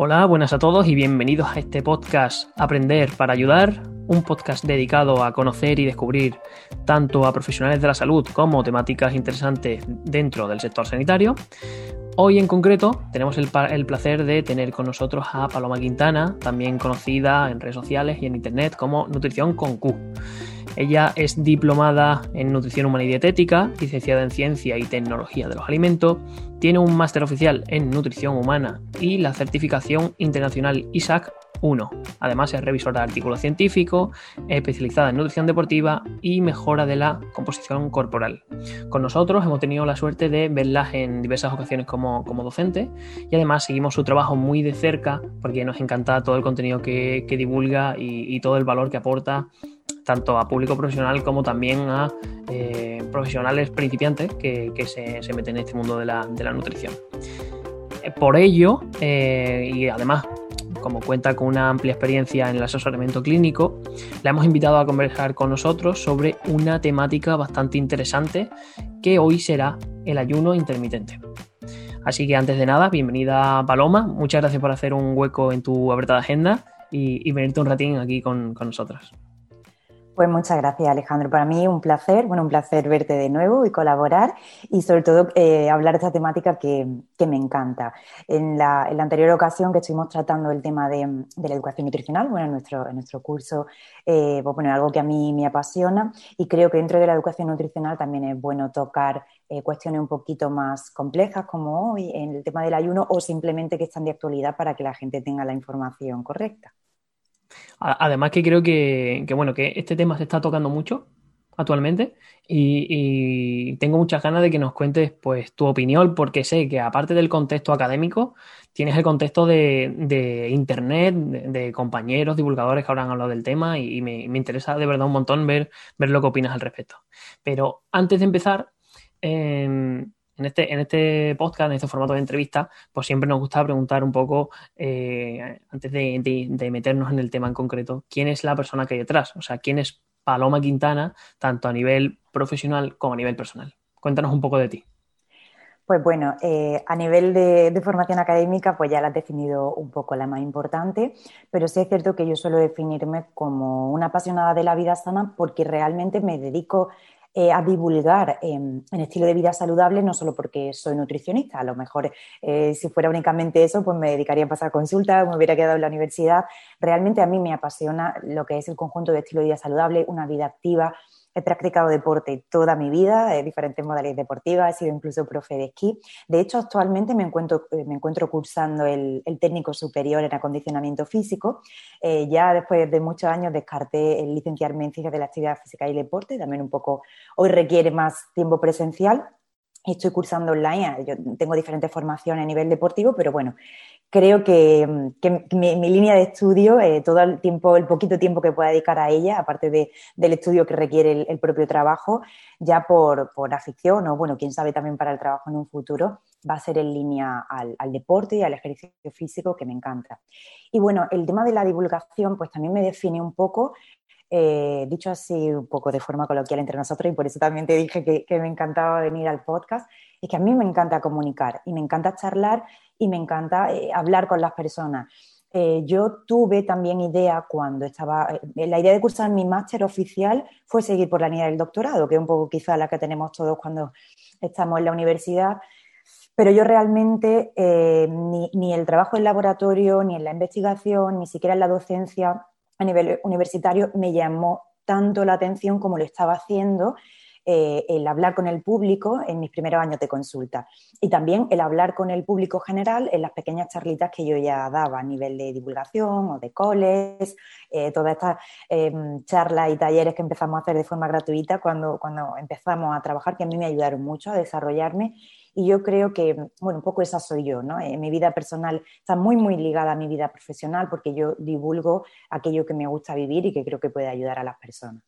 Hola, buenas a todos y bienvenidos a este podcast Aprender para Ayudar, un podcast dedicado a conocer y descubrir tanto a profesionales de la salud como temáticas interesantes dentro del sector sanitario. Hoy en concreto tenemos el, placer de tener con nosotros a Paloma Quintana, también conocida en redes sociales y en internet como Nutrición con Q. Ella es diplomada en nutrición humana y dietética, licenciada en ciencia y tecnología de los alimentos, tiene un máster oficial en nutrición humana y la certificación internacional ISAC 1. Además es revisora de artículos científicos, especializada en nutrición deportiva y mejora de la composición corporal. Con nosotros hemos tenido la suerte de verla en diversas ocasiones como, docente y además seguimos su trabajo muy de cerca porque nos encanta todo el contenido que, divulga y todo el valor que aporta tanto a público profesional como también a eh, profesionales principiantes que, se, meten en este mundo de la, nutrición. Eh, por ello, eh, y además como cuenta con una amplia experiencia en el asesoramiento clínico, la hemos invitado a conversar con nosotros sobre una temática bastante interesante que hoy será el ayuno intermitente. Así que antes de nada, bienvenida Paloma, muchas gracias por hacer un hueco en tu apretada agenda y, venirte un ratín aquí con, con nosotros. Pues muchas gracias, Alejandro. Para mí un placer, bueno, un placer verte de nuevo y colaborar y sobre todo eh, hablar de esta temática que, me encanta. En la, anterior ocasión que estuvimos tratando el tema de, la educación nutricional, bueno, en nuestro, en nuestro curso, eh, pues bueno, algo que a mí me apasiona y creo que dentro de la educación nutricional también es bueno tocar eh, cuestiones un poquito más complejas como hoy en el tema del ayuno o simplemente que están de actualidad para que la gente tenga la información correcta. Además que creo que, bueno, que este tema se está tocando mucho actualmente y, tengo muchas ganas de que nos cuentes pues tu opinión porque sé que aparte del contexto académico tienes el contexto de, internet, de, compañeros, divulgadores que habrán hablado del tema y, me, interesa de verdad un montón ver, ver lo que opinas al respecto. Pero antes de empezar, eh, en este, en este podcast, en este formato de entrevista, pues siempre nos gusta preguntar un poco, eh, antes de, meternos en el tema en concreto, quién es la persona que hay detrás, o sea, quién es Paloma Quintana, tanto a nivel profesional como a nivel personal. Cuéntanos un poco de ti. Pues bueno, eh, a nivel de, de, formación académica, pues ya la has definido un poco la más importante, pero sí es cierto que yo suelo definirme como una apasionada de la vida sana porque realmente me dedico eh, a divulgar en estilo de vida saludable, no solo porque soy nutricionista, a lo mejor eh, si fuera únicamente eso, pues me dedicaría a pasar consultas, me hubiera quedado en la universidad. Realmente a mí me apasiona lo que es el conjunto de estilo de vida saludable, una vida activa, He practicado deporte toda mi vida, eh, diferentes modalidades deportivas, he sido incluso profe de esquí. De hecho, actualmente me encuentro, eh, me encuentro cursando el, técnico superior en acondicionamiento físico. Eh, ya después de muchos años descarté el licenciarme en ciencias de la actividad física y el deporte, también un poco, hoy requiere más tiempo presencial estoy cursando online. Yo tengo diferentes formaciones a nivel deportivo, pero bueno, creo que, mi, línea de estudio, eh, todo el tiempo, el poquito tiempo que pueda dedicar a ella, aparte del estudio que requiere el, propio trabajo, ya por, afición o, bueno, quién sabe también para el trabajo en un futuro, va a ser en línea al, deporte y al ejercicio físico que me encanta. Y bueno, el tema de la divulgación, pues también me define un poco eh, dicho así un poco de forma coloquial entre nosotros, y por eso también te dije que, me encantaba venir al podcast, es que a mí me encanta comunicar y me encanta charlar y me encanta eh, hablar con las personas. Eh, yo tuve también idea cuando estaba, la idea de cursar mi máster oficial fue seguir por la línea del doctorado, que es un poco quizá la que tenemos todos cuando estamos en la universidad, pero yo realmente ni, ni, el trabajo en laboratorio, ni en la investigación, ni siquiera en la docencia a nivel universitario me llamó tanto la atención como lo estaba haciendo eh, el hablar con el público en mis primeros años de consulta. Y también el hablar con el público general en las pequeñas charlitas que yo ya daba a nivel de divulgación o de coles, eh, todas estas em, charlas y talleres que empezamos a hacer de forma gratuita cuando, cuando empezamos a trabajar, que a mí me ayudaron mucho a desarrollarme y yo creo que, bueno, un poco esa soy yo, ¿no? Eh, mi vida personal está muy, muy ligada a mi vida profesional porque yo divulgo aquello que me gusta vivir y que creo que puede ayudar a las personas.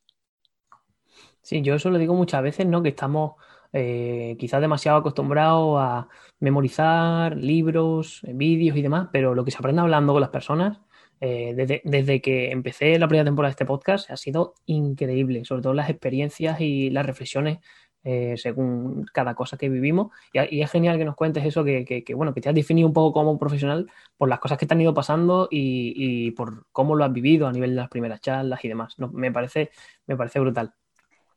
Sí, yo eso lo digo muchas veces, ¿no? Que estamos eh, quizás demasiado acostumbrados a memorizar libros, eh, vídeos y demás, pero lo que se aprende hablando con las personas, desde, desde, que empecé la primera temporada de este podcast, ha sido increíble, sobre todo las experiencias y las reflexiones eh, según cada cosa que vivimos. Y, es genial que nos cuentes eso, que, bueno, que te has definido un poco como profesional por las cosas que te han ido pasando y, por cómo lo has vivido a nivel de las primeras charlas y demás. me, parece, me parece brutal.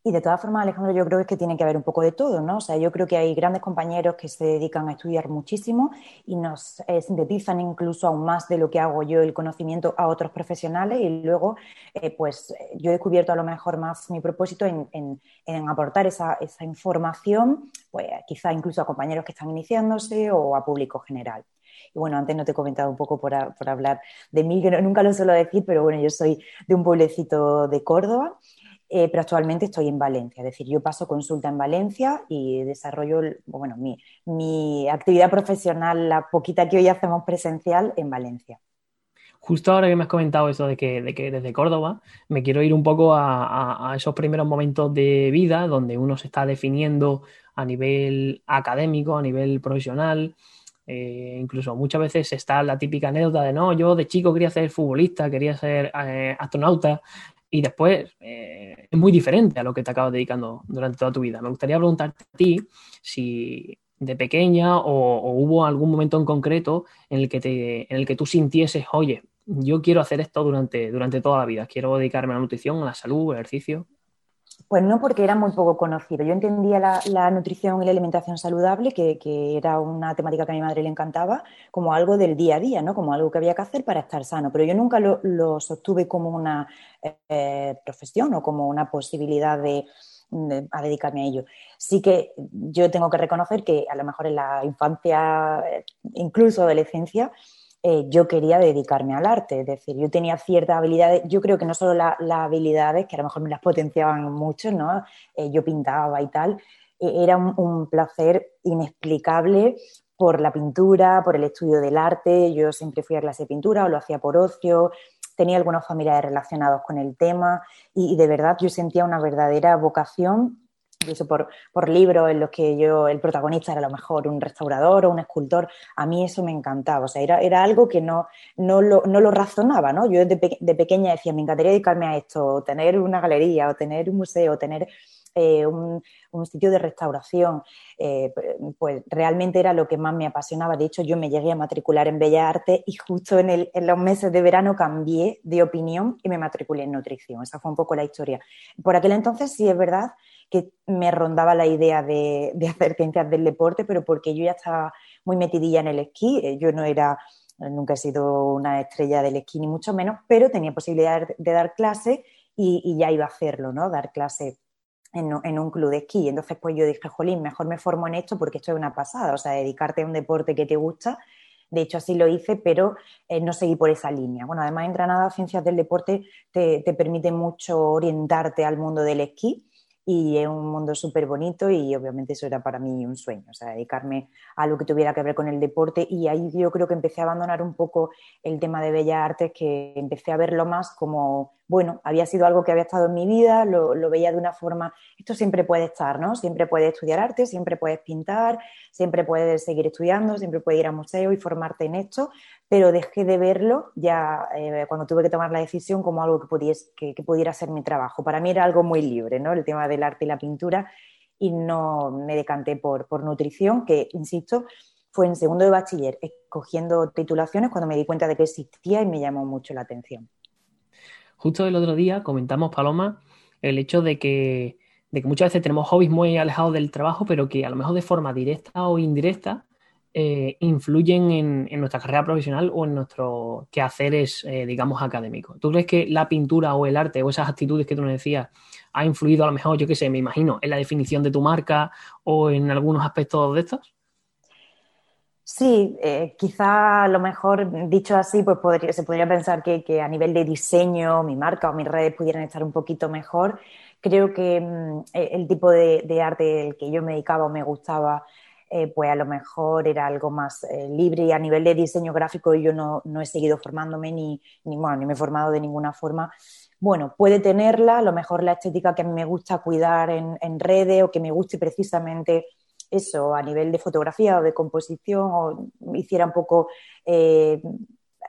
Y de todas formas, Alejandro, yo creo que tiene que haber un poco de todo, ¿no? O sea, yo creo que hay grandes compañeros que se dedican a estudiar muchísimo y nos eh, sintetizan incluso aún más de lo que hago yo el conocimiento a otros profesionales y luego, eh, pues yo he descubierto a lo mejor más mi propósito en, aportar esa, información, pues quizá incluso a compañeros que están iniciándose o a público general. Y bueno, antes no te he comentado un poco por, hablar de mí, que nunca lo suelo decir, pero bueno, yo soy de un pueblecito de Córdoba eh, pero actualmente estoy en Valencia. Es decir, yo paso consulta en Valencia y desarrollo bueno, mi, actividad profesional, la poquita que hoy hacemos presencial, en Valencia. Justo ahora que me has comentado eso de que, desde Córdoba, me quiero ir un poco a, esos primeros momentos de vida donde uno se está definiendo a nivel académico, a nivel profesional. Eh, incluso muchas veces está la típica anécdota de no, yo de chico quería ser futbolista, quería ser eh, astronauta, y después eh, es muy diferente a lo que te acabas dedicando durante toda tu vida. Me gustaría preguntarte a ti si de pequeña o, hubo algún momento en concreto en el que te, en el que tú sintieses, oye, yo quiero hacer esto durante, durante toda la vida, quiero dedicarme a la nutrición, a la salud, al ejercicio. Pues no, porque era muy poco conocido. Yo entendía la, nutrición y la alimentación saludable, que, era una temática que a mi madre le encantaba, como algo del día a día, ¿no? Como algo que había que hacer para estar sano. Pero yo nunca lo, sostuve como una eh, profesión o como una posibilidad de, dedicarme a ello. Sí que yo tengo que reconocer que a lo mejor en la infancia, eh, incluso adolescencia, eh, yo quería dedicarme al arte. Es decir, yo tenía ciertas habilidades, yo creo que no solo las habilidades, que a lo mejor me las potenciaban mucho, ¿no? Eh, yo pintaba y tal, eh, era un, placer inexplicable por la pintura, por el estudio del arte. Yo siempre fui a clase de pintura o lo hacía por ocio. Tenía algunos familiares relacionados con el tema y de verdad yo sentía una verdadera vocación incluso por, por libros en los que yo, el protagonista era a lo mejor un restaurador o un escultor, a mí eso me encantaba, o sea, era, era algo que no, no, lo, no lo razonaba, ¿no? Yo de, de, pequeña decía, me encantaría dedicarme a esto, o tener una galería, o tener un museo, o tener eh, un, un, sitio de restauración, eh, pues realmente era lo que más me apasionaba. De hecho, yo me llegué a matricular en Bellas Artes y justo en, el, en los meses de verano cambié de opinión y me matriculé en nutrición. Esa fue un poco la historia. Por aquel entonces sí es verdad que me rondaba la idea de, hacer ciencias del deporte, pero porque yo ya estaba muy metidilla en el esquí. Eh, yo no era, nunca he sido una estrella del esquí, ni mucho menos, pero tenía posibilidad de dar clase y, ya iba a hacerlo, ¿no? Dar clase en, un club de esquí. Entonces, pues yo dije, jolín, mejor me formo en esto porque esto es una pasada, o sea, dedicarte a un deporte que te gusta. De hecho, así lo hice, pero eh, no seguí por esa línea. Bueno, además en Granada, Ciencias del Deporte te, te permite mucho orientarte al mundo del esquí y es un mundo súper bonito y obviamente eso era para mí un sueño, o sea, dedicarme a algo que tuviera que ver con el deporte. Y ahí yo creo que empecé a abandonar un poco el tema de bellas artes, que empecé a verlo más como bueno, había sido algo que había estado en mi vida, lo, veía de una forma, esto siempre puede estar, ¿no? Siempre puedes estudiar arte, siempre puedes pintar, siempre puedes seguir estudiando, siempre puedes ir a museo y formarte en esto, pero dejé de verlo ya eh, cuando tuve que tomar la decisión como algo que, pudiera ser mi trabajo. Para mí era algo muy libre, ¿no? El tema del arte y la pintura y no me decanté por nutrición, que, insisto, fue en segundo de bachiller, escogiendo titulaciones cuando me di cuenta de que existía y me llamó mucho la atención. Justo el otro día comentamos, Paloma, el hecho de que, de que muchas veces tenemos hobbies muy alejados del trabajo, pero que a lo mejor de forma directa o indirecta eh, influyen en, nuestra carrera profesional o en nuestros quehaceres, eh, digamos, académicos. ¿Tú crees que la pintura o el arte o esas actitudes que tú nos decías ha influido a lo mejor, yo qué sé, me imagino, en la definición de tu marca o en algunos aspectos de estos? Sí, eh, quizá a lo mejor dicho así, pues se podría pensar que, a nivel de diseño mi marca o mis redes pudieran estar un poquito mejor. Creo que mm, e, el tipo de, arte al que yo me dedicaba o me gustaba, eh, pues a lo mejor era algo más eh, libre y a nivel de diseño gráfico yo no, he seguido formándome ni, ni, ni me he formado de ninguna forma. Bueno, puede tenerla, a lo mejor la estética que a mí me gusta cuidar en, en redes o que me guste precisamente eso a nivel de fotografía o de composición o hiciera un poco eh,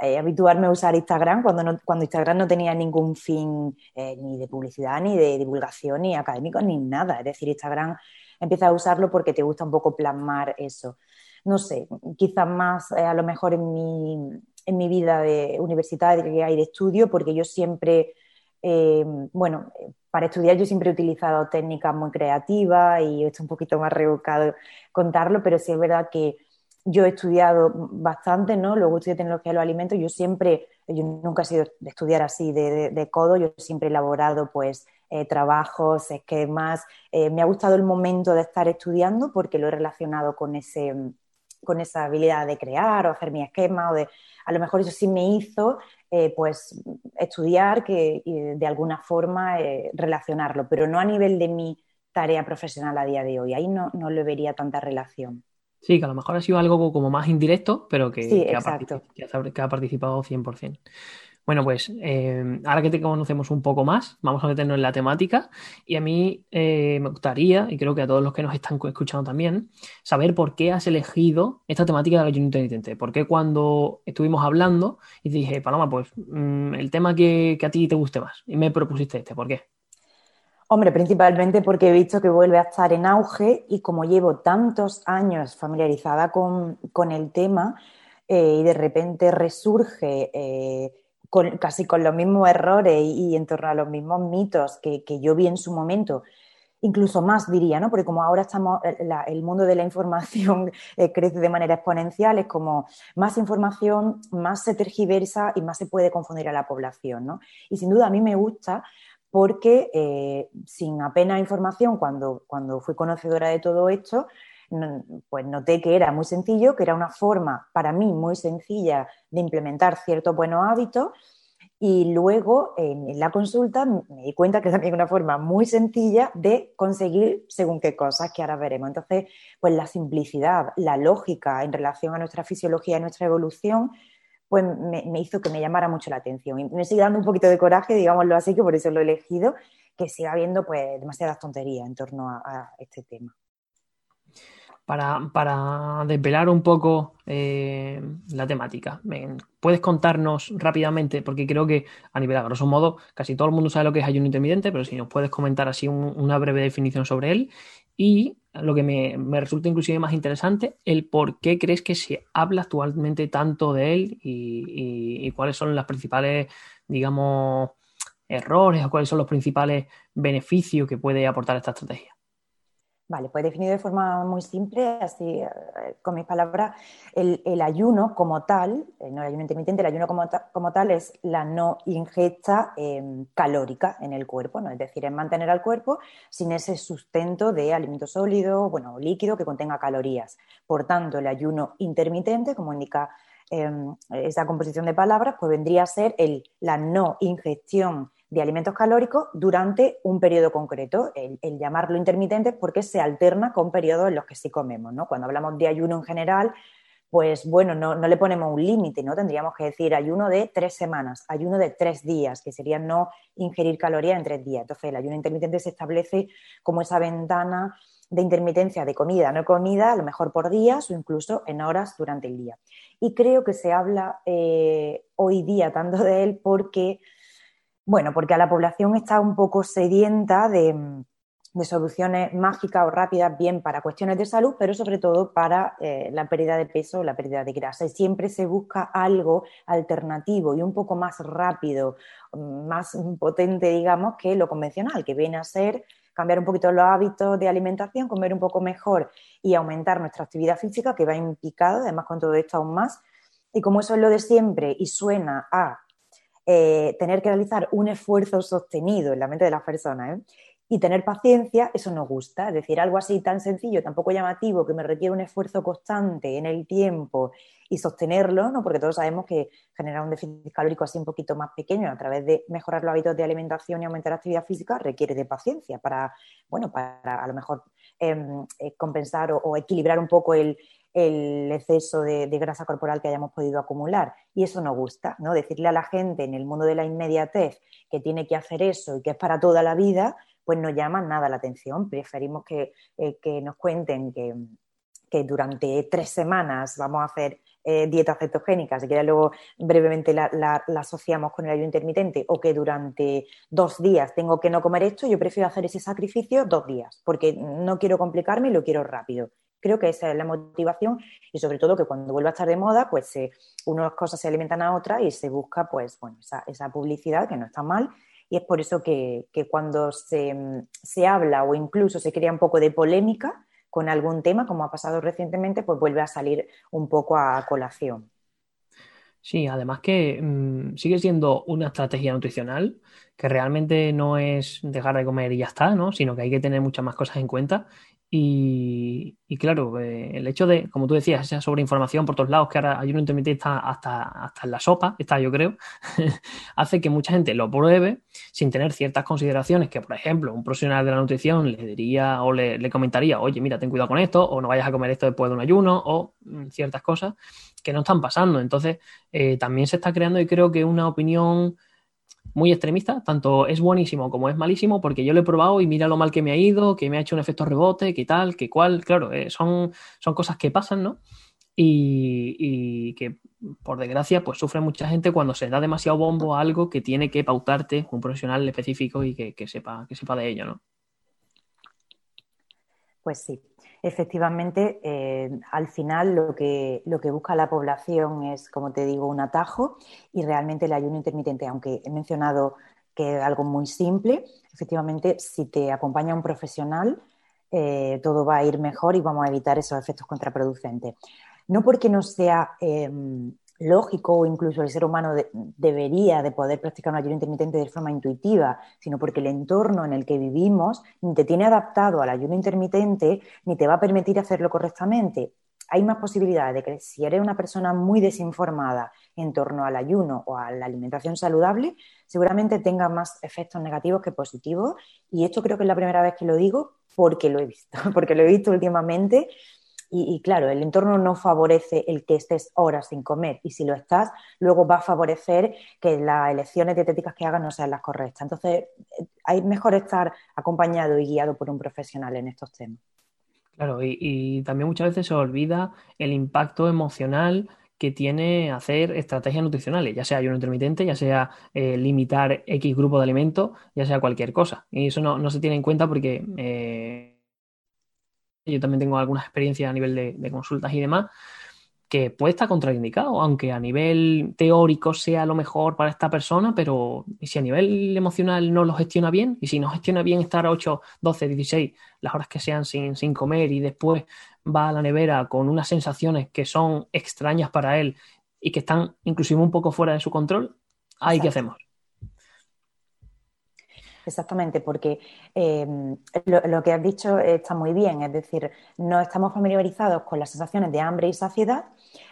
eh, habituarme a usar Instagram cuando, cuando Instagram no tenía ningún fin eh, ni de publicidad, ni de divulgación, ni académico, ni nada. Es decir, Instagram empieza a usarlo porque te gusta un poco plasmar eso. No sé, quizás más a lo mejor en mi, en mi vida de universitaria y de estudio, porque yo siempre, bueno, para estudiar yo siempre he utilizado técnicas muy creativas y esto es un poquito más rebuscado contarlo, pero sí es verdad que yo he estudiado bastante, ¿no? Luego estudié tecnología de los alimentos. Yo siempre, yo nunca he sido de estudiar así de, codo, yo siempre he elaborado pues eh, trabajos, esquemas. Eh, me ha gustado el momento de estar estudiando porque lo he relacionado con ese con esa habilidad de crear o hacer mi esquema o de a lo mejor eso sí me hizo eh, pues estudiar que de alguna forma relacionarlo pero no a nivel de mi tarea profesional a día de hoy. Ahí no, no le vería tanta relación. Sí, que a lo mejor ha sido algo como más indirecto, pero que, ha, participado 100%. Bueno, pues eh, ahora que te conocemos un poco más, vamos a meternos en la temática y a mí eh, me gustaría, y creo que a todos los que nos están escuchando también, saber por qué has elegido esta temática de ayuno intermitente. ¿Por qué cuando estuvimos hablando y dije, Paloma, pues mm, el tema que, que a ti te guste más y me propusiste este, ¿por qué? Hombre, principalmente porque he visto que vuelve a estar en auge y como llevo tantos años familiarizada con, el tema eh, y de repente resurge eh, casi con los mismos errores y, en torno a los mismos mitos que, yo vi en su momento, incluso más diría, ¿no? Porque como ahora estamos, el mundo de la información eh, crece de manera exponencial, es como más información, más se tergiversa y más se puede confundir a la población, ¿no? Y sin duda a mí me gusta porque eh, sin apenas información, cuando, cuando fui conocedora de todo esto, pues noté que era muy sencillo, que era una forma para mí muy sencilla de implementar ciertos buenos hábitos y luego en la consulta me di cuenta que es una forma muy sencilla de conseguir según qué cosas que ahora veremos. Entonces, pues la simplicidad, la lógica en relación a nuestra fisiología y nuestra evolución pues me, hizo que me llamara mucho la atención. Y me sigue dando un poquito de coraje, digámoslo así, que por eso lo he elegido, que siga habiendo pues demasiadas tonterías en torno a, este tema. Para, desvelar un poco eh, la temática, ¿puedes contarnos rápidamente? Porque creo que a nivel a grosso modo casi todo el mundo sabe lo que es ayuno intermitente, pero si nos puedes comentar así una breve definición sobre él y lo que me, resulta inclusive más interesante, el por qué crees que se habla actualmente tanto de él y, cuáles son las principales, digamos, errores o cuáles son los principales beneficios que puede aportar esta estrategia. Vale, pues definido de forma muy simple, así eh, con mis palabras, el, ayuno como tal, eh, no el ayuno intermitente, el ayuno como, como tal es la no ingesta em, calórica en el cuerpo, ¿no? es decir, es mantener al cuerpo sin ese sustento de alimento sólido, bueno, líquido que contenga calorías. Por tanto, el ayuno intermitente, como indica em, esa composición de palabras, pues vendría a ser el, la no ingestión de alimentos calóricos durante un periodo concreto. El, llamarlo intermitente es porque se alterna con periodos en los que sí comemos. ¿no? Cuando hablamos de ayuno en general, pues bueno, no, le ponemos un límite, ¿no? Tendríamos que decir ayuno de tres semanas, ayuno de tres días, que sería no ingerir calorías en tres días. Entonces, el ayuno intermitente se establece como esa ventana de intermitencia de comida, no comida, a lo mejor por días o incluso en horas durante el día. Y creo que se habla eh, hoy día tanto de él porque bueno, porque a la población está un poco sedienta de, soluciones mágicas o rápidas, bien para cuestiones de salud, pero sobre todo para eh, la pérdida de peso o la pérdida de grasa. Y siempre se busca algo alternativo y un poco más rápido, más potente, digamos, que lo convencional, que viene a ser cambiar un poquito los hábitos de alimentación, comer un poco mejor y aumentar nuestra actividad física, que va implicado, además con todo esto aún más. Y como eso es lo de siempre y suena a eh, tener que realizar un esfuerzo sostenido en la mente de las personas ¿eh? y tener paciencia, eso nos gusta. Es decir, algo así tan sencillo, tan poco llamativo, que me requiere un esfuerzo constante en el tiempo y sostenerlo, ¿no? porque todos sabemos que generar un déficit calórico así un poquito más pequeño a través de mejorar los hábitos de alimentación y aumentar la actividad física requiere de paciencia para, bueno, para a lo mejor em, eh, compensar o equilibrar un poco el, el exceso de, grasa corporal que hayamos podido acumular. Y eso nos gusta, ¿no? Decirle a la gente en el mundo de la inmediatez que tiene que hacer eso y que es para toda la vida, pues no llama nada la atención. Preferimos que, eh, nos cuenten que, que durante tres semanas vamos a hacer eh, dietas cetogénicas y que ya luego brevemente la, asociamos con el ayuno intermitente o que durante dos días tengo que no comer esto, yo prefiero hacer ese sacrificio dos días porque no quiero complicarme y lo quiero rápido. Creo que esa es la motivación y sobre todo que cuando vuelva a estar de moda, pues eh, unas cosas se alimentan a otras y se busca pues bueno, esa, publicidad que no está mal y es por eso que, cuando se, se, habla o incluso se crea un poco de polémica, con algún tema, como ha pasado recientemente, pues vuelve a salir un poco a colación. Sí, además que mm, sigue siendo una estrategia nutricional que realmente no es dejar de comer y ya está, ¿no? Sino que hay que tener muchas más cosas en cuenta y, claro, eh, el hecho de, como tú decías, esa sobreinformación por todos lados, que ahora hay un intermitente está hasta, hasta en la sopa, está yo creo, hace que mucha gente lo pruebe sin tener ciertas consideraciones que, por ejemplo, un profesional de la nutrición le diría o le, comentaría, oye, mira, ten cuidado con esto, o no vayas a comer esto después de un ayuno, o mm, ciertas cosas que no están pasando. Entonces, eh, también se está creando y creo que una opinión muy extremista, tanto es buenísimo como es malísimo, porque yo lo he probado y mira lo mal que me ha ido, que me ha hecho un efecto rebote, que tal, que cual, claro, eh, son, son cosas que pasan, ¿no? Y, que por desgracia pues sufre mucha gente cuando se da demasiado bombo a algo que tiene que pautarte un profesional específico y que, que sepa, que sepa de ello, ¿no? Pues sí, Efectivamente, eh, al final lo que, busca la población es, como te digo, un atajo y realmente el ayuno intermitente, aunque he mencionado que es algo muy simple, efectivamente, si te acompaña un profesional, eh, todo va a ir mejor y vamos a evitar esos efectos contraproducentes. No porque no sea em, lógico o incluso el ser humano debería de poder practicar un ayuno intermitente de forma intuitiva, sino porque el entorno en el que vivimos ni te tiene adaptado al ayuno intermitente ni te va a permitir hacerlo correctamente. Hay más posibilidades de que si eres una persona muy desinformada en torno al ayuno o a la alimentación saludable, seguramente tenga más efectos negativos que positivos. Y esto creo que es la primera vez que lo digo porque lo he visto, porque lo he visto últimamente y, claro, el entorno no favorece el que estés horas sin comer y si lo estás, luego va a favorecer que las elecciones dietéticas que hagas no sean las correctas. Entonces, hay mejor estar acompañado y guiado por un profesional en estos temas. Claro, y, también muchas veces se olvida el impacto emocional que tiene hacer estrategias nutricionales, ya sea ayuno intermitente, ya sea eh, limitar X grupo de alimentos, ya sea cualquier cosa. Y eso no, se tiene en cuenta porque eh, yo también tengo algunas experiencias a nivel de, consultas y demás, que puede estar contraindicado, aunque a nivel teórico sea lo mejor para esta persona, pero si a nivel emocional no lo gestiona bien, y si no gestiona bien estar 8, 12, 16, las horas que sean sin, sin comer y después va a la nevera con unas sensaciones que son extrañas para él y que están inclusive un poco fuera de su control, ahí qué hacemos. Exactamente, porque em, lo, que has dicho está muy bien, es decir, no estamos familiarizados con las sensaciones de hambre y saciedad,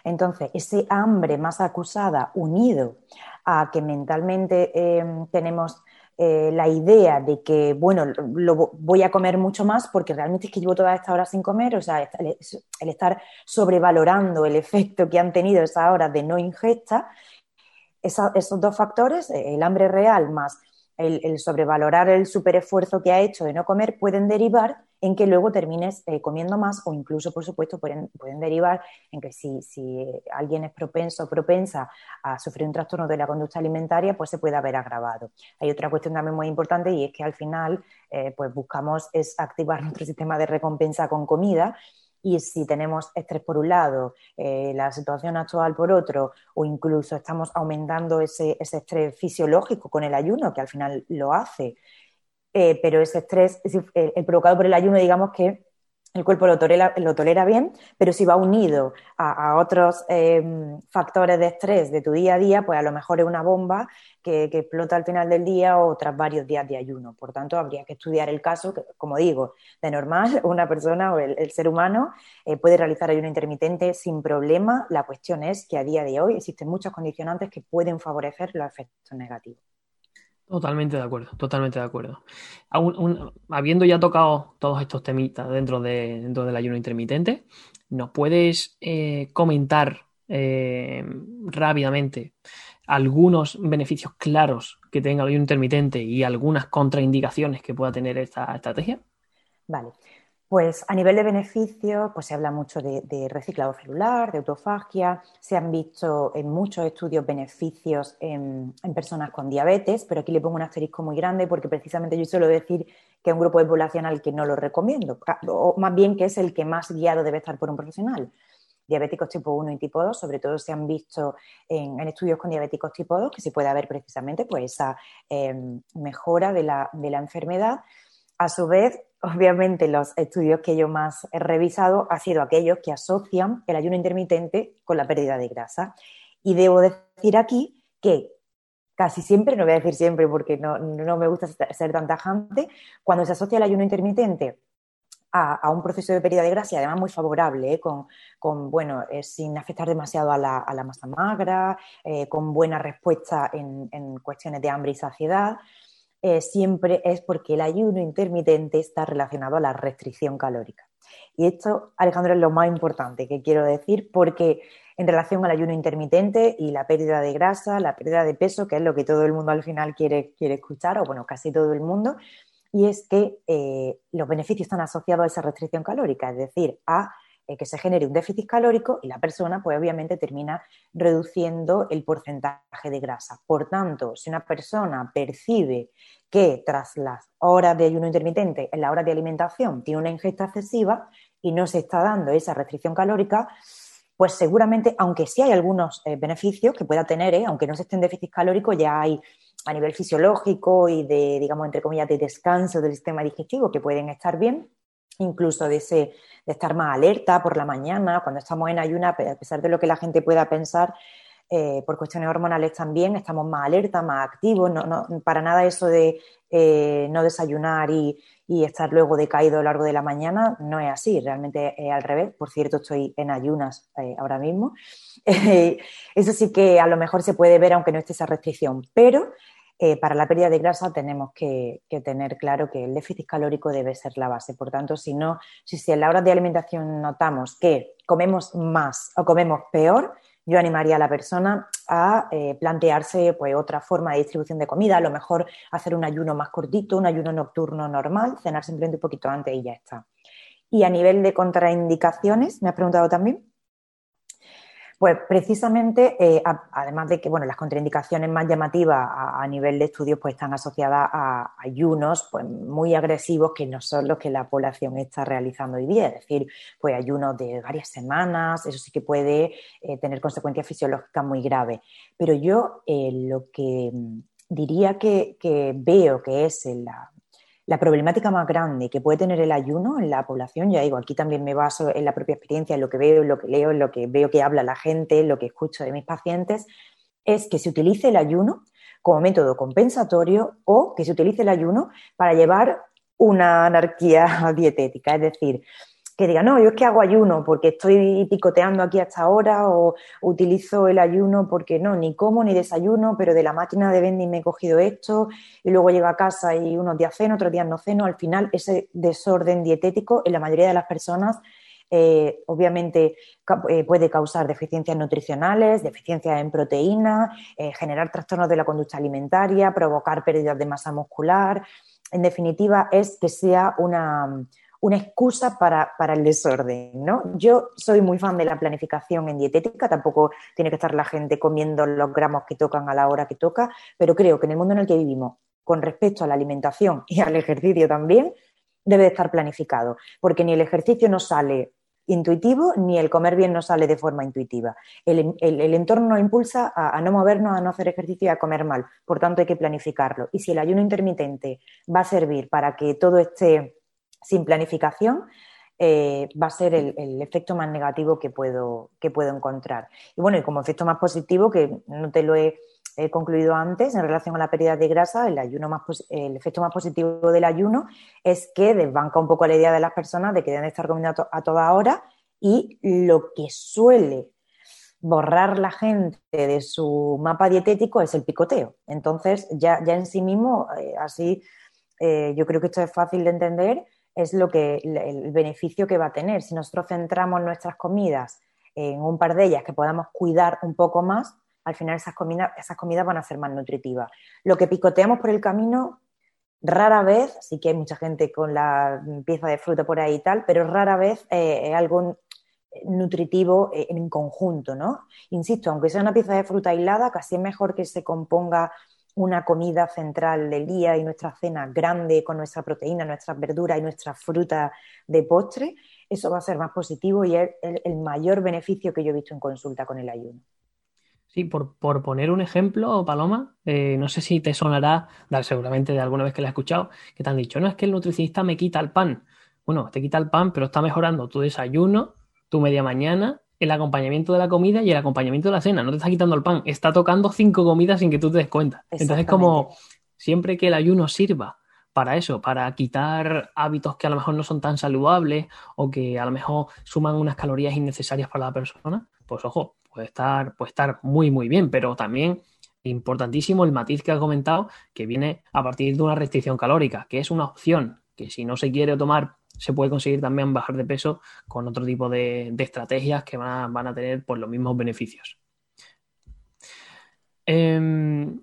entonces ese hambre más acusada unido a que mentalmente em, tenemos eh, la idea de que, bueno, lo voy a comer mucho más porque realmente es que llevo toda esta hora sin comer, o sea, el estar sobrevalorando el efecto que han tenido esas horas de no ingesta, esos dos factores, el hambre real más el, sobrevalorar el superesfuerzo que ha hecho de no comer pueden derivar en que luego termines eh, comiendo más o incluso, por supuesto, pueden, pueden derivar en que si, alguien es propenso o propensa a sufrir un trastorno de la conducta alimentaria, pues se puede haber agravado. Hay otra cuestión también muy importante y es que al final eh, pues buscamos es activar nuestro sistema de recompensa con comida y si tenemos estrés por un lado, eh, la situación actual por otro, o incluso estamos aumentando ese, estrés fisiológico con el ayuno, que al final lo hace, eh, pero ese estrés, el, provocado por el ayuno, digamos que el cuerpo lo tolera, lo tolera bien, pero si va unido a, otros em, factores de estrés de tu día a día, pues a lo mejor es una bomba que, explota al final del día o tras varios días de ayuno. Por tanto, habría que estudiar el caso, que, como digo, de normal, una persona o el, ser humano eh, puede realizar ayuno intermitente sin problema. La cuestión es que a día de hoy existen muchos condicionantes que pueden favorecer los efectos negativos. Totalmente de acuerdo, totalmente de acuerdo. habiendo ya tocado todos estos temitas dentro, de, dentro del ayuno intermitente, ¿nos puedes eh, comentar eh, rápidamente algunos beneficios claros que tenga el ayuno intermitente y algunas contraindicaciones que pueda tener esta estrategia? Vale. Pues a nivel de beneficios, pues se habla mucho de, reciclado celular, de autofagia, se han visto en muchos estudios beneficios en, personas con diabetes, pero aquí le pongo un asterisco muy grande porque precisamente yo suelo decir que es un grupo de población al que no lo recomiendo, o más bien que es el que más guiado debe estar por un profesional. Diabéticos tipo 1 y tipo 2, sobre todo se han visto en, estudios con diabéticos tipo 2 que se puede ver precisamente pues, esa em, mejora de la, de la enfermedad. A su vez, obviamente los estudios que yo más he revisado han sido aquellos que asocian el ayuno intermitente con la pérdida de grasa. Y debo decir aquí que casi siempre, no voy a decir siempre porque no, me gusta ser tan tajante, cuando se asocia el ayuno intermitente a, un proceso de pérdida de grasa, y además muy favorable, ¿eh? con, bueno, eh, sin afectar demasiado a la, masa magra, eh, con buena respuesta en, en cuestiones de hambre y saciedad, eh, siempre es porque el ayuno intermitente está relacionado a la restricción calórica. Y esto, Alejandro, es lo más importante que quiero decir, porque en relación al ayuno intermitente y la pérdida de grasa, la pérdida de peso, que es lo que todo el mundo al final quiere, quiere escuchar, o bueno, casi todo el mundo, y es que eh, los beneficios están asociados a esa restricción calórica, es decir, a que se genere un déficit calórico y la persona, pues obviamente termina reduciendo el porcentaje de grasa. Por tanto, si una persona percibe que tras las horas de ayuno intermitente, en la hora de alimentación, tiene una ingesta excesiva y no se está dando esa restricción calórica, pues seguramente, aunque sí hay algunos eh, beneficios que pueda tener, ¿eh? aunque no se esté en déficit calórico, ya hay a nivel fisiológico y de, digamos, entre comillas, de descanso del sistema digestivo que pueden estar bien, incluso de, ese, de estar más alerta por la mañana, cuando estamos en ayuna, a pesar de lo que la gente pueda pensar, eh, por cuestiones hormonales también, estamos más alerta, más activos, no, para nada eso de eh, no desayunar y, estar luego decaído a lo largo de la mañana, no es así, realmente es al revés. Por cierto, estoy en ayunas eh, ahora mismo. eso sí que a lo mejor se puede ver aunque no esté esa restricción, pero eh, para la pérdida de grasa tenemos que, tener claro que el déficit calórico debe ser la base. Por tanto, si no, si, si la hora de alimentación notamos que comemos más o comemos peor, yo animaría a la persona a eh, plantearse pues, otra forma de distribución de comida, a lo mejor hacer un ayuno más cortito, un ayuno nocturno normal, cenar simplemente un poquito antes y ya está. Y a nivel de contraindicaciones, me has preguntado también. Pues precisamente, eh, además de que bueno, las contraindicaciones más llamativas a, nivel de estudios pues, están asociadas a ayunos pues, muy agresivos que no son los que la población está realizando hoy día, es decir, pues ayunos de varias semanas, eso sí que puede eh, tener consecuencias fisiológicas muy graves. Pero yo eh, lo que diría que, que, veo que es la, la problemática más grande que puede tener el ayuno en la población, ya digo, aquí también me baso en la propia experiencia, en lo que veo, en lo que leo, en lo que veo que habla la gente, en lo que escucho de mis pacientes, es que se utilice el ayuno como método compensatorio o que se utilice el ayuno para llevar una anarquía dietética. Es decir, que diga, no, yo es que hago ayuno porque estoy picoteando aquí hasta ahora o utilizo el ayuno porque no, ni como ni desayuno, pero de la máquina de vending me he cogido esto y luego llego a casa y unos días ceno, otros días no ceno. Al final, ese desorden dietético en la mayoría de las personas eh, obviamente eh, puede causar deficiencias nutricionales, deficiencias en proteína, eh, generar trastornos de la conducta alimentaria, provocar pérdidas de masa muscular. En definitiva, es que sea una una excusa para, el desorden, ¿no? Yo soy muy fan de la planificación en dietética, tampoco tiene que estar la gente comiendo los gramos que tocan a la hora que toca, pero creo que en el mundo en el que vivimos, con respecto a la alimentación y al ejercicio también, debe estar planificado, porque ni el ejercicio nos sale intuitivo ni el comer bien no sale de forma intuitiva. El, entorno nos impulsa a, a, no movernos, a no hacer ejercicio y a comer mal. Por tanto, hay que planificarlo. Y si el ayuno intermitente va a servir para que todo esté sin planificación, eh, va a ser el, efecto más negativo que puedo, que puedo encontrar. Y bueno, y como efecto más positivo, que no te lo he, concluido antes, en relación a la pérdida de grasa, el, ayuno más, el efecto más positivo del ayuno es que desbanca un poco la idea de las personas de que deben estar comiendo a, toda hora y lo que suele borrar la gente de su mapa dietético es el picoteo. Entonces, ya, ya en sí mismo, eh, así, eh, yo creo que esto es fácil de entender es lo que el beneficio que va a tener. Si nosotros centramos nuestras comidas en un par de ellas que podamos cuidar un poco más, al final esas comidas, esas comidas van a ser más nutritivas. Lo que picoteamos por el camino Rara vez, sí que hay mucha gente con la pieza de fruta por ahí y tal, pero rara vez eh, es algo nutritivo eh, en conjunto, ¿no? Insisto, aunque sea una pieza de fruta aislada, casi es mejor que se componga una comida central del día y nuestra cena grande con nuestra proteína, nuestras verduras y nuestra fruta de postre, eso va a ser más positivo y es el, mayor beneficio que yo he visto en consulta con el ayuno. Sí, por, poner un ejemplo, Paloma, eh, no sé si te sonará, seguramente de alguna vez que la has escuchado, que te han dicho, no es que el nutricionista me quita el pan. Bueno, te quita el pan, pero está mejorando tu desayuno, tu media mañana, el acompañamiento de la comida y el acompañamiento de la cena. No te está quitando el pan, está tocando cinco comidas sin que tú te des cuenta. Entonces, como siempre que el ayuno sirva para eso, para quitar hábitos que a lo mejor no son tan saludables o que a lo mejor suman unas calorías innecesarias para la persona, pues ojo, puede estar, puede estar muy, muy bien, pero también importantísimo el matiz que ha comentado, que viene a partir de una restricción calórica, que es una opción, que si no se quiere tomar se puede conseguir también bajar de peso con otro tipo de, estrategias que van a, tener pues, los mismos beneficios. Em,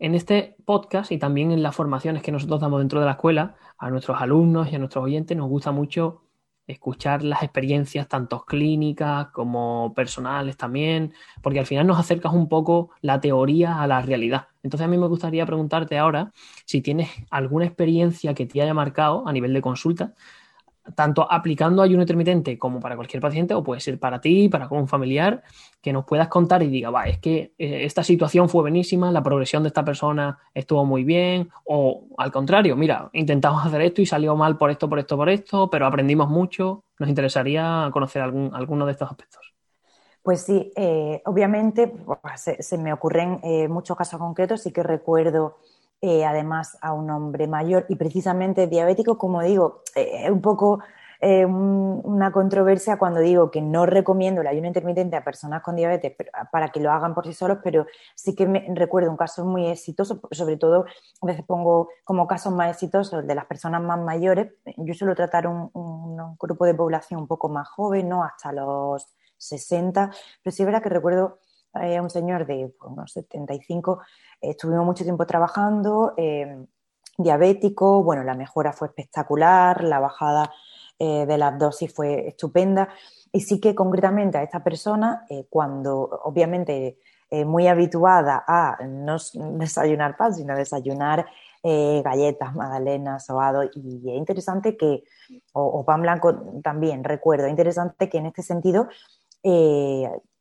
en este podcast y también en las formaciones que nosotros damos dentro de la escuela, a nuestros alumnos y a nuestros oyentes nos gusta mucho escuchar las experiencias tanto clínicas como personales también, porque al final nos acercas un poco la teoría a la realidad. Entonces a mí me gustaría preguntarte ahora si tienes alguna experiencia que te haya marcado a nivel de consulta tanto aplicando ayuno intermitente como para cualquier paciente, o puede ser para ti, para un familiar, que nos puedas contar y diga, va, es que eh, esta situación fue buenísima, la progresión de esta persona estuvo muy bien, o al contrario, mira, intentamos hacer esto y salió mal por esto, por esto, por esto, pero aprendimos mucho. Nos interesaría conocer algún, alguno de estos aspectos. Pues sí, eh, obviamente pues, se, me ocurren eh, muchos casos concretos, sí que recuerdo eh, además a un hombre mayor y precisamente diabético, como digo, eh, es un poco eh, una controversia cuando digo que no recomiendo el ayuno intermitente a personas con diabetes para que lo hagan por sí solos, pero sí que recuerdo un caso muy exitoso, sobre todo a veces pongo como casos más exitosos de las personas más mayores. Yo suelo tratar un, un grupo de población un poco más joven, ¿no? hasta los 60, pero sí es verdad que recuerdo a un señor de pues, unos 75 estuvimos mucho tiempo trabajando, eh, diabético, bueno, la mejora fue espectacular, la bajada eh, de las dosis fue estupenda. Y sí que concretamente a esta persona, eh, cuando obviamente muy habituada a no desayunar pan, sino desayunar galletas, magdalenas, sobado, y es interesante que, o, pan blanco también, recuerdo, interesante que en este sentido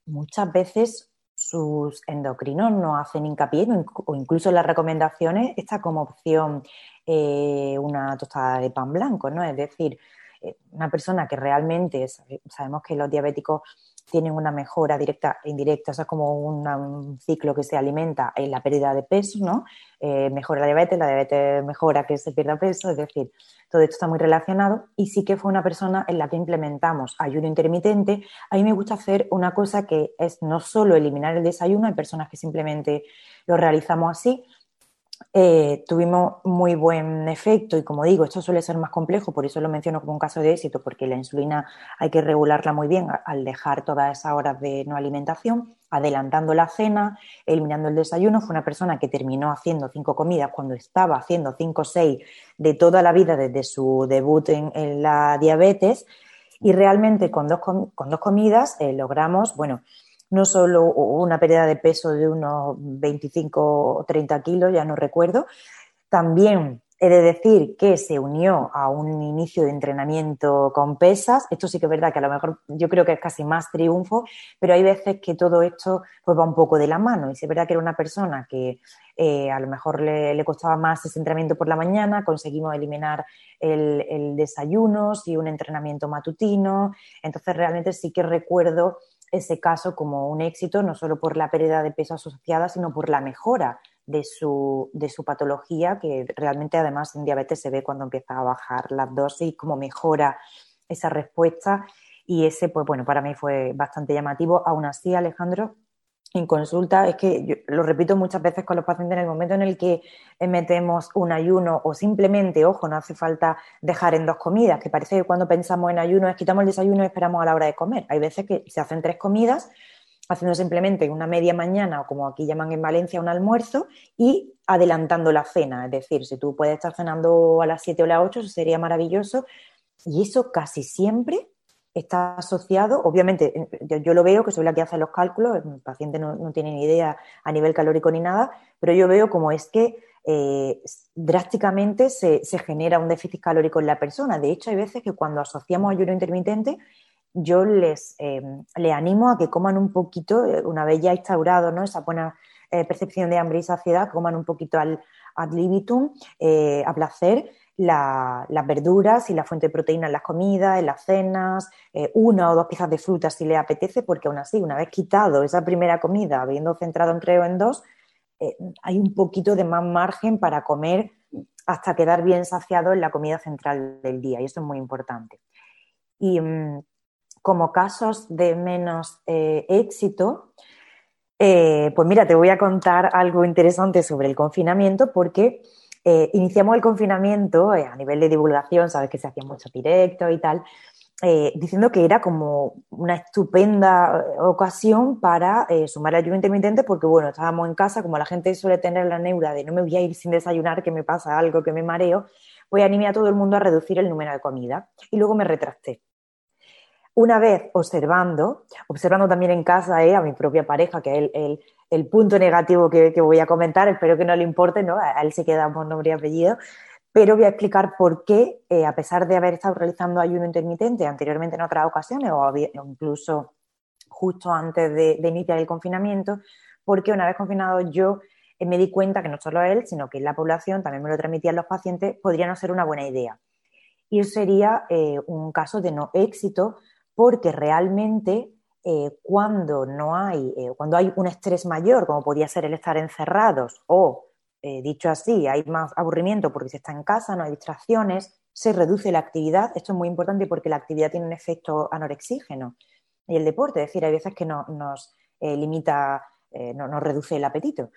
muchas veces sus endocrinos no hacen hincapié o incluso las recomendaciones está como opción eh, una tostada de pan blanco, ¿no? Es decir, eh, una persona que realmente sabemos que los diabéticos tienen una mejora directa e indirecta, o sea, como un ciclo que se alimenta en la pérdida de peso, ¿no? Eh, mejora la diabetes, la diabetes mejora que se pierda peso, es decir, todo esto está muy relacionado y sí que fue una persona en la que implementamos ayuno intermitente. A mí me gusta hacer una cosa que es no solo eliminar el desayuno, hay personas que simplemente lo realizamos así, eh, tuvimos muy buen efecto y como digo, esto suele ser más complejo, por eso lo menciono como un caso de éxito, porque la insulina hay que regularla muy bien al dejar todas esas horas de no alimentación, adelantando la cena, eliminando el desayuno. Fue una persona que terminó haciendo cinco comidas cuando estaba haciendo cinco o seis de toda la vida desde su debut en, la diabetes y realmente con dos, con dos comidas eh, logramos, bueno, no solo una pérdida de peso de unos 25 o 30 kilos, ya no recuerdo, también he de decir que se unió a un inicio de entrenamiento con pesas. Esto sí que es verdad que a lo mejor yo creo que es casi más triunfo, pero hay veces que todo esto pues, va un poco de la mano. Y si es verdad que era una persona que eh, a lo mejor le, costaba más ese entrenamiento por la mañana, conseguimos eliminar el, el desayuno y un entrenamiento matutino. Entonces realmente sí que recuerdo ese caso como un éxito, no solo por la pérdida de peso asociada, sino por la mejora de su, de su patología, que realmente además en diabetes se ve cuando empieza a bajar las dosis, cómo mejora esa respuesta. Y ese, pues bueno, para mí fue bastante llamativo. Aún así, Alejandro, en consulta es que yo lo repito muchas veces con los pacientes en el momento en el que metemos un ayuno o simplemente, ojo, no hace falta dejar en dos comidas, que parece que cuando pensamos en ayuno es quitamos el desayuno y esperamos a la hora de comer. Hay veces que se hacen tres comidas haciendo simplemente una media mañana o como aquí llaman en Valencia un almuerzo y adelantando la cena. Es decir, si tú puedes estar cenando a las 7 o las 8, eso sería maravilloso. Y eso casi siempre está asociado, obviamente, yo, lo veo, que soy la que hace los cálculos, el paciente no, tiene ni idea a nivel calórico ni nada, pero yo veo como es que eh, drásticamente se, genera un déficit calórico en la persona. De hecho, hay veces que cuando asociamos ayuno intermitente, yo les, eh, animo a que coman un poquito, eh, una vez ya instaurado ¿no? esa buena percepción de hambre y saciedad, coman un poquito al ad libitum, a placer, las verduras y la fuente de proteína en las comidas, en las cenas, eh, una o dos piezas de fruta si le apetece, porque aún así, una vez quitado esa primera comida, habiendo centrado en tres o en dos, eh, hay un poquito de más margen para comer hasta quedar bien saciado en la comida central del día, y eso es muy importante. Y mm, como casos de menos eh, éxito, pues mira, te voy a contar algo interesante sobre el confinamiento porque eh, iniciamos el confinamiento eh, a nivel de divulgación, sabes que se hacía mucho directo y tal, eh, diciendo que era como una estupenda ocasión para sumar ayuno intermitente porque, bueno, estábamos en casa, como la gente suele tener la neura de no me voy a ir sin desayunar, que me pasa algo, que me mareo, pues animé a todo el mundo a reducir el número de comida. Y luego me retracté. Una vez observando, observando también en casa a mi propia pareja, que él, él el punto negativo que, voy a comentar, espero que no le importe, ¿no? A él se queda por nombre y apellido, pero voy a explicar por qué, eh, a pesar de haber estado realizando ayuno intermitente anteriormente en otras ocasiones o incluso justo antes de, iniciar el confinamiento, porque una vez confinado yo eh, me di cuenta que no solo él, sino que la población, también me lo transmitían los pacientes, podría no ser una buena idea. Y sería eh, un caso de no éxito porque realmente eh, cuando no hay, eh, cuando hay un estrés mayor, como podría ser el estar encerrados, o eh, dicho así, hay más aburrimiento porque se está en casa, no hay distracciones, se reduce la actividad. Esto es muy importante porque la actividad tiene un efecto anorexígeno. Y el deporte, es decir, hay veces que no, nos limita, no, nos reduce el apetito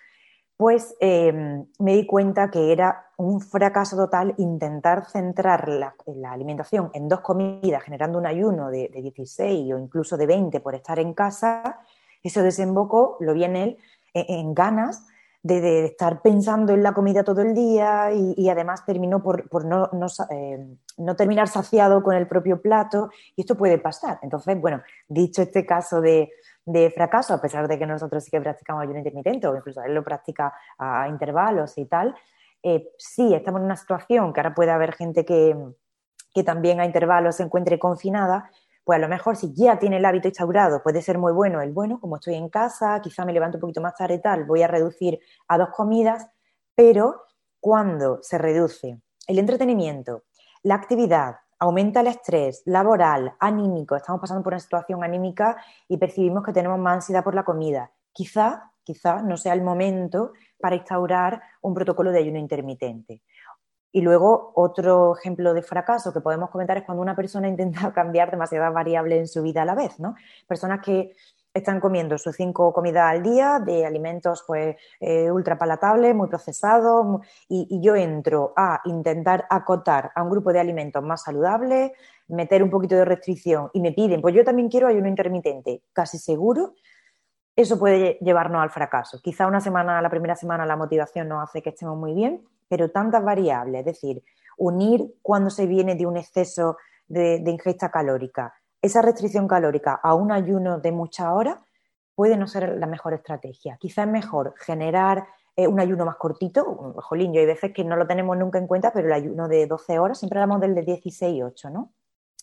pues em, me di cuenta que era un fracaso total intentar centrar la, alimentación en dos comidas, generando un ayuno de, 16 o incluso de 20 por estar en casa. Eso desembocó, lo vi en él, en, ganas de, estar pensando en la comida todo el día y, además terminó por, em, no, terminar saciado con el propio plato y esto puede pasar. Entonces, bueno, dicho este caso de, de fracaso, a pesar de que nosotros sí que practicamos ayuno intermitente o incluso él lo practica a intervalos y tal, eh, sí estamos en una situación que ahora puede haber gente que, también a intervalos se encuentre confinada, pues a lo mejor si ya tiene el hábito instaurado puede ser muy bueno el bueno, como estoy en casa, quizá me levanto un poquito más tarde y tal, voy a reducir a dos comidas, pero cuando se reduce el entretenimiento, la actividad, aumenta el estrés laboral, anímico, estamos pasando por una situación anímica y percibimos que tenemos más ansiedad por la comida. Quizá, quizá no sea el momento para instaurar un protocolo de ayuno intermitente. Y luego, otro ejemplo de fracaso que podemos comentar es cuando una persona intenta cambiar demasiadas variables en su vida a la vez, ¿no? Personas que están comiendo sus cinco comidas al día de alimentos pues eh, ultra palatables, muy procesados, y, yo entro a intentar acotar a un grupo de alimentos más saludables, meter un poquito de restricción y me piden, pues yo también quiero ayuno intermitente, casi seguro, eso puede llevarnos al fracaso. Quizá una semana, la primera semana la motivación nos hace que estemos muy bien, pero tantas variables, es decir, unir cuando se viene de un exceso de ingesta calórica, esa restricción calórica a un ayuno de muchas horas puede no ser la mejor estrategia. Quizá es mejor generar eh, un ayuno más cortito. Jolín, yo hay veces que no lo tenemos nunca en cuenta, pero el ayuno de 12 horas, siempre hablamos del de 16 8, ¿no?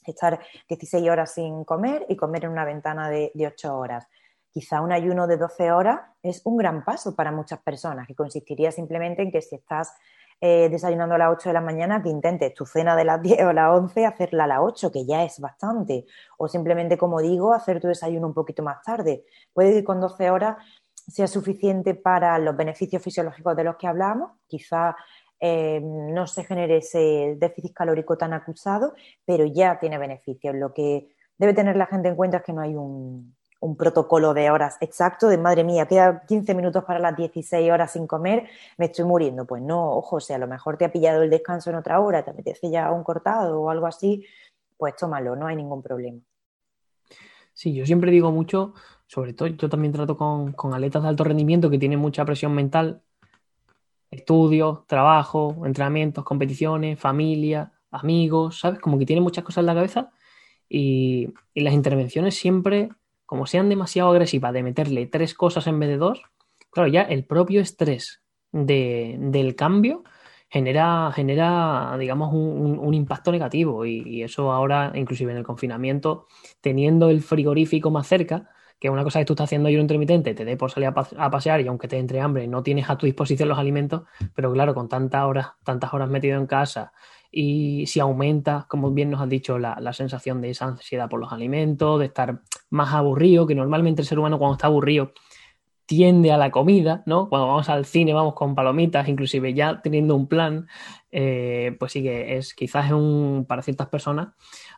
Estar 16 horas sin comer y comer en una ventana de, de 8 horas. Quizá un ayuno de 12 horas es un gran paso para muchas personas, que consistiría simplemente en que si estás eh, desayunando a las 8 de la mañana, que intentes tu cena de las 10 o las 11 hacerla a las 8, que ya es bastante. O simplemente, como digo, hacer tu desayuno un poquito más tarde. Puede que con 12 horas sea suficiente para los beneficios fisiológicos de los que hablamos. Quizá eh, no se genere ese déficit calórico tan acusado, pero ya tiene beneficios. Lo que debe tener la gente en cuenta es que no hay un, un protocolo de horas exacto, de madre mía, queda 15 minutos para las 16 horas sin comer, me estoy muriendo. Pues no, ojo, si a lo mejor te ha pillado el descanso en otra hora, te apetece ya un cortado o algo así, pues tómalo, no hay ningún problema. Sí, yo siempre digo mucho sobre todo yo también trato con, con atletas de alto rendimiento que tienen mucha presión mental, estudios, trabajo, entrenamientos, competiciones, familia, amigos, ¿sabes? Como que tienen muchas cosas en la cabeza y, y las intervenciones siempre, como sean demasiado agresivas, de meterle tres cosas en vez de dos, claro, ya el propio estrés de, del cambio genera, genera digamos, un, impacto negativo. Y, eso ahora, inclusive en el confinamiento, teniendo el frigorífico más cerca, que una cosa que tú estás haciendo un intermitente te dé por salir a, pasear y aunque te entre hambre no tienes a tu disposición los alimentos, pero claro, con tantas horas, tantas horas metido en casa y si aumenta, como bien nos has dicho, la, la, sensación de esa ansiedad por los alimentos, de estar más aburrido, que normalmente el ser humano cuando está aburrido tiende a la comida, ¿no? Cuando vamos al cine vamos con palomitas, inclusive ya teniendo un plan, eh, pues sí que es quizás un, para ciertas personas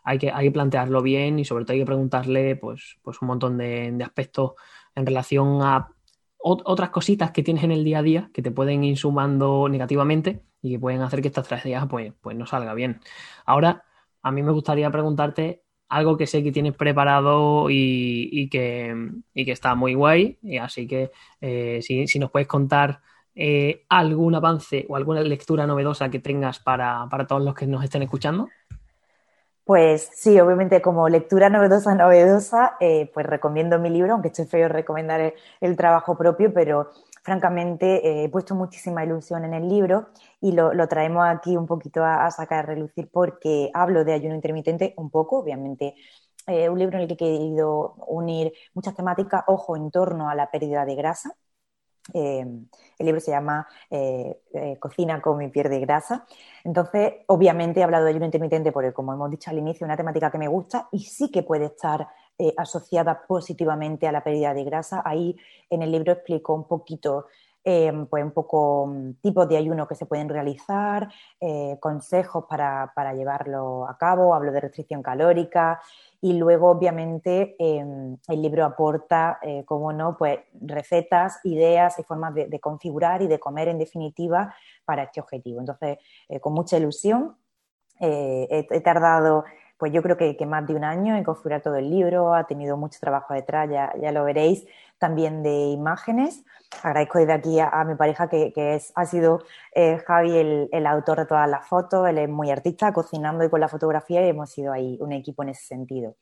hay que, hay que plantearlo bien y sobre todo hay que preguntarle pues, pues un montón de, de aspectos en relación a otras cositas que tienes en el día a día que te pueden ir sumando negativamente y que pueden hacer que estas tragedias pues, pues no salga bien. Ahora, a mí me gustaría preguntarte algo que sé que tienes preparado y, que, y que, está muy guay. Así que eh, si, si, nos puedes contar eh, algún avance o alguna lectura novedosa que tengas para, para, todos los que nos estén escuchando. Pues sí, obviamente como lectura novedosa, novedosa, eh, pues recomiendo mi libro, aunque estoy feo recomendar el trabajo propio, pero francamente eh, he puesto muchísima ilusión en el libro y lo, lo traemos aquí un poquito a, sacar a relucir porque hablo de ayuno intermitente un poco, obviamente. Eh, un libro en el que he querido unir muchas temáticas, ojo, en torno a la pérdida de grasa. Eh, el libro se llama Cocina con mi pierde grasa. Entonces, obviamente he hablado de ayuno intermitente porque, como hemos dicho al inicio, es una temática que me gusta y sí que puede estar eh, asociada positivamente a la pérdida de grasa. Ahí en el libro explico un poquito, eh, pues un poco um, tipos de ayuno que se pueden realizar, eh, consejos para, para, llevarlo a cabo, hablo de restricción calórica y luego obviamente el libro aporta, como no, pues recetas, ideas y formas de, configurar y de comer en definitiva para este objetivo. Entonces, con mucha ilusión, he tardado pues yo creo que, que, más de un año en configurar todo el libro, ha tenido mucho trabajo detrás, ya, ya lo veréis, también de imágenes. Agradezco desde aquí a, a mi pareja que, que es, ha sido eh, Javi el, el, autor de todas las fotos, él es muy artista, cocinando y con la fotografía y hemos sido ahí un equipo en ese sentido.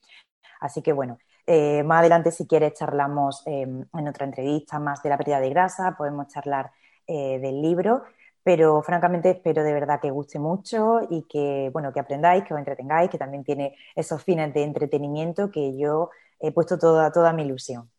Así que bueno, eh, más adelante si quieres charlamos eh, en otra entrevista más de la pérdida de grasa, podemos charlar eh, del libro pero francamente espero de verdad que guste mucho y que, bueno, que aprendáis, que os entretengáis, que también tiene esos fines de entretenimiento que yo he puesto toda, toda mi ilusión.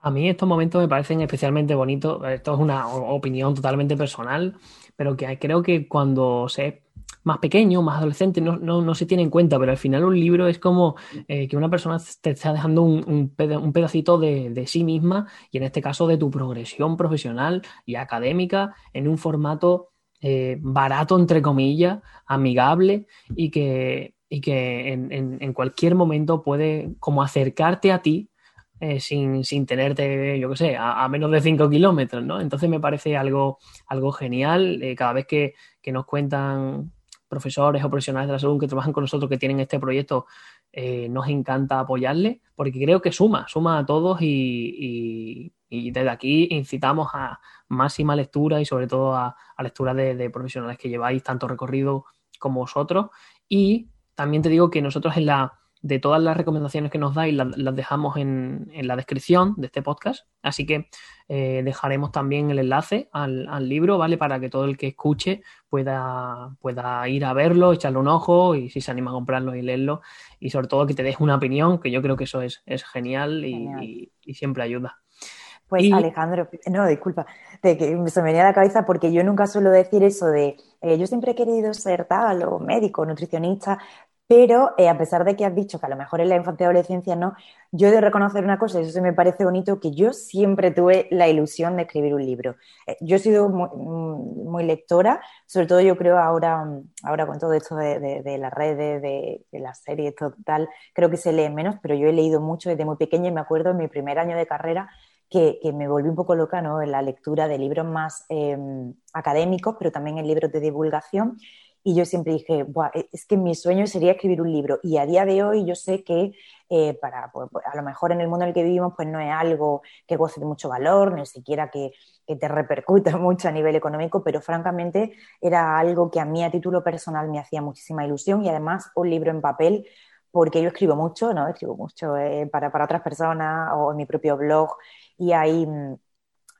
A mí estos momentos me parecen especialmente bonitos. Esto es una opinión totalmente personal, pero que creo que cuando se más pequeño, más adolescente, no, no, no, se tiene en cuenta, pero al final un libro es como eh, que una persona te está dejando un, un pedacito de, de, sí misma y en este caso de tu progresión profesional y académica en un formato eh, barato, entre comillas, amigable y que, y que en, en, cualquier momento puede como acercarte a ti eh, sin, sin, tenerte, yo qué sé, a, menos de 5 kilómetros, ¿no? Entonces me parece algo, algo genial. Cada vez que, que, nos cuentan profesores o profesionales de la salud que trabajan con nosotros que tienen este proyecto, eh, nos encanta apoyarle porque creo que suma, suma a todos y, desde aquí incitamos a máxima lectura y sobre todo a, lectura de, profesionales que lleváis tanto recorrido como vosotros. Y también te digo que nosotros en la, de todas las recomendaciones que nos dais las, las dejamos en, en, la descripción de este podcast, así que eh, dejaremos también el enlace al, al, libro, ¿vale? Para que todo el que escuche pueda, pueda ir a verlo, echarle un ojo y si se anima a comprarlo y leerlo y sobre todo que te des una opinión, que yo creo que eso es, es genial, y. Y, y, siempre ayuda. Pues y... Alejandro, no, disculpa, de que se me venía a la cabeza porque yo nunca suelo decir eso de eh, yo siempre he querido ser tal o médico, nutricionista, pero eh, a pesar de que has dicho que a lo mejor en la infancia y adolescencia no, yo he de reconocer una cosa, y eso me parece bonito, que yo siempre tuve la ilusión de escribir un libro. Eh, yo he sido muy, lectora, sobre todo yo creo ahora, ahora con todo esto de, de, de las redes, de, las series, total, creo que se lee menos, pero yo he leído mucho desde muy pequeña y me acuerdo en mi primer año de carrera que, que, me volví un poco loca ¿no? en la lectura de libros más eh, académicos, pero también en libros de divulgación y yo siempre dije, e, es que mi sueño sería escribir un libro y a día de hoy yo sé que eh, para, pues, pues, a lo mejor en el mundo en el que vivimos pues no es algo que goce de mucho valor, ni siquiera que, que te repercuta mucho a nivel económico, pero francamente era algo que a mí a título personal me hacía muchísima ilusión y además un libro en papel porque yo escribo mucho, ¿no? Escribo mucho eh, para, para, otras personas o en mi propio blog y hay, mm,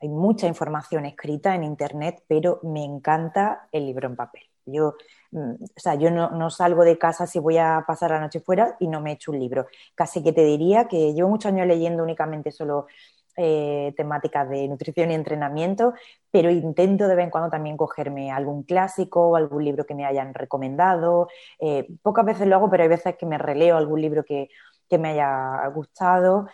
hay mucha información escrita en Internet, pero me encanta el libro en papel. Yo, mm, o sea, yo no, no, salgo de casa si voy a pasar la noche fuera y no me echo un libro. Casi que te diría que llevo muchos años leyendo únicamente solo eh, temáticas de nutrición y entrenamiento, pero intento de vez en cuando también cogerme algún clásico o algún libro que me hayan recomendado. Eh, pocas veces lo hago, pero hay veces que me releo algún libro que, me haya gustado.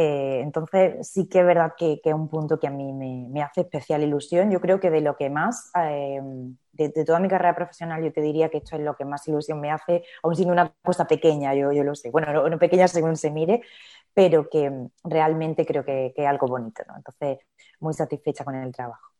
Eh, entonces, sí que es verdad que, es un punto que a mí me, hace especial ilusión. Yo creo que de lo que más, de, toda mi carrera profesional, yo te diría que esto es lo que más ilusión me hace, aún siendo una cosa pequeña, yo, lo sé. Bueno, no, pequeña según se mire, pero que realmente creo que, es algo bonito, ¿no? Entonces, muy satisfecha con el trabajo.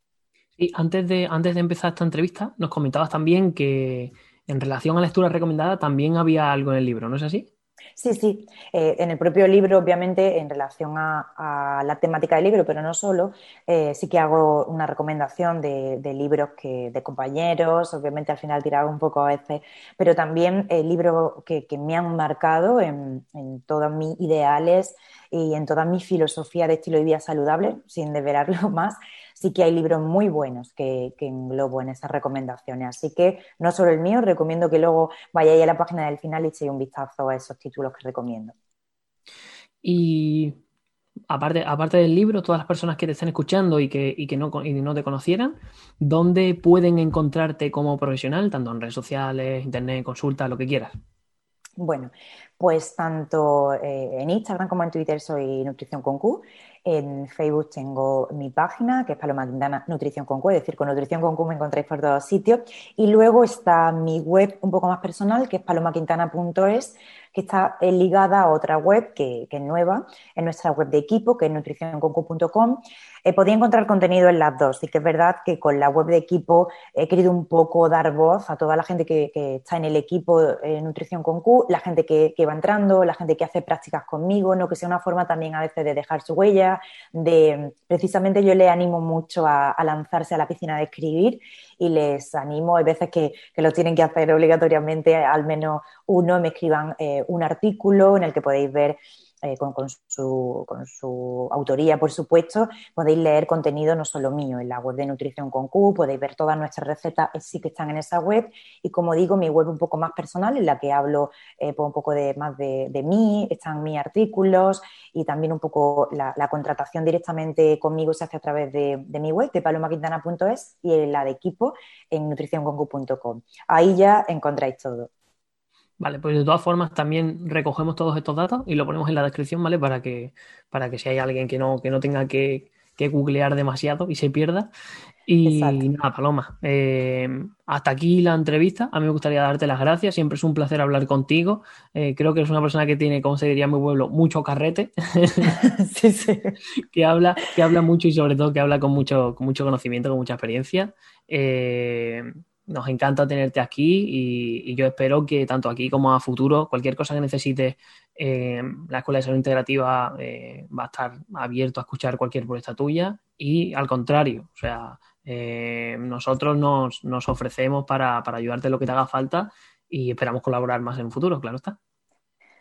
Y antes de, antes de empezar esta entrevista, nos comentabas también que en relación a lectura recomendada también había algo en el libro, ¿no es así? Sí, sí. Eh, en el propio libro, obviamente, en relación a, la temática del libro, pero no solo, eh, sí que hago una recomendación de, libros que, de compañeros, obviamente al final tiraba un poco a veces, pero también eh, libros que, me han marcado en, en todos mis ideales y en toda mi filosofía de estilo de vida saludable, sin deberarlo más, sí que hay libros muy buenos que, que englobo en esas recomendaciones. Así que no solo el mío, recomiendo que luego vayáis a la página del final y echéis un vistazo a esos títulos que recomiendo. Y aparte, aparte del libro, todas las personas que te estén escuchando y que, no, y no te conocieran, ¿dónde pueden encontrarte como profesional, tanto en redes sociales, internet, consultas, lo que quieras? Bueno, pues tanto eh, en Instagram como en Twitter soy Nutrición con Q. En Facebook tengo mi página, que es Paloma Quintana Nutrición con Q, es decir, con Nutrición con Q me encontráis por todos sitios. Y luego está mi web un poco más personal, que es palomaquintana.es, que está ligada a otra web que, es nueva, en nuestra web de equipo, que es nutricionconcu.com. Eh, podía encontrar contenido en las dos. Y que es verdad que con la web de equipo he querido un poco dar voz a toda la gente que, está en el equipo de Nutrición con la gente que, va entrando, la gente que hace prácticas conmigo, ¿no? que sea una forma también a veces de dejar su huella, de precisamente yo le animo mucho a, lanzarse a la piscina de escribir y les animo, hay veces que, lo tienen que hacer obligatoriamente, al menos uno, me escriban eh, un artículo en el que podéis ver eh, con, su, con, su, autoría, por supuesto, podéis leer contenido no solo mío en la web de Nutrición con Q, podéis ver todas nuestras recetas, eh, sí que están en esa web. Y como digo, mi web un poco más personal, en la que hablo eh, pues un poco de, más de, mí, están mis artículos y también un poco la, contratación directamente conmigo se hace a través de, mi web, de palomaquintana.es y la de equipo en nutricionconcu.com. Ahí ya encontráis todo. Vale, pues de todas formas también recogemos todos estos datos y lo ponemos en la descripción, ¿vale? Para que, para que si hay alguien que no, que no tenga que, que googlear demasiado y se pierda. Y nada, Paloma, eh, hasta aquí la entrevista. A mí me gustaría darte las gracias. Siempre es un placer hablar contigo. Eh, creo que eres una persona que tiene, como se diría en mi pueblo, mucho carrete. sí, sí. que, habla, que habla mucho y sobre todo que habla con mucho, con mucho conocimiento, con mucha experiencia. Eh, nos encanta tenerte aquí y, yo espero que tanto aquí como a futuro, cualquier cosa que necesites, eh, la Escuela de Salud Integrativa eh, va a estar abierto a escuchar cualquier propuesta tuya y al contrario, o sea, eh, nosotros nos, nos ofrecemos para, para ayudarte en lo que te haga falta y esperamos colaborar más en el futuro, claro está.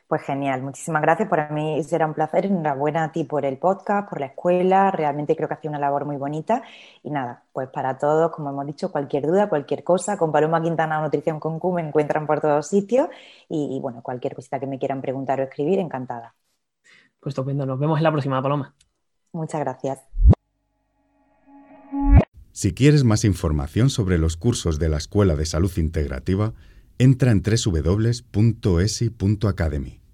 Pues genial, muchísimas gracias. Para mí será un placer. Enhorabuena a ti por el podcast, por la escuela. Realmente creo que hace una labor muy bonita. Y nada, pues para todos, como hemos dicho, cualquier duda, cualquier cosa, con Paloma Quintana Nutrición con Q me encuentran por todos sitios. Y, bueno, cualquier cosita que me quieran preguntar o escribir, encantada. Pues estupendo. Nos vemos en la próxima, Paloma. Muchas gracias. Si quieres más información sobre los cursos de la Escuela de Salud Integrativa, entra en www.esi.academy.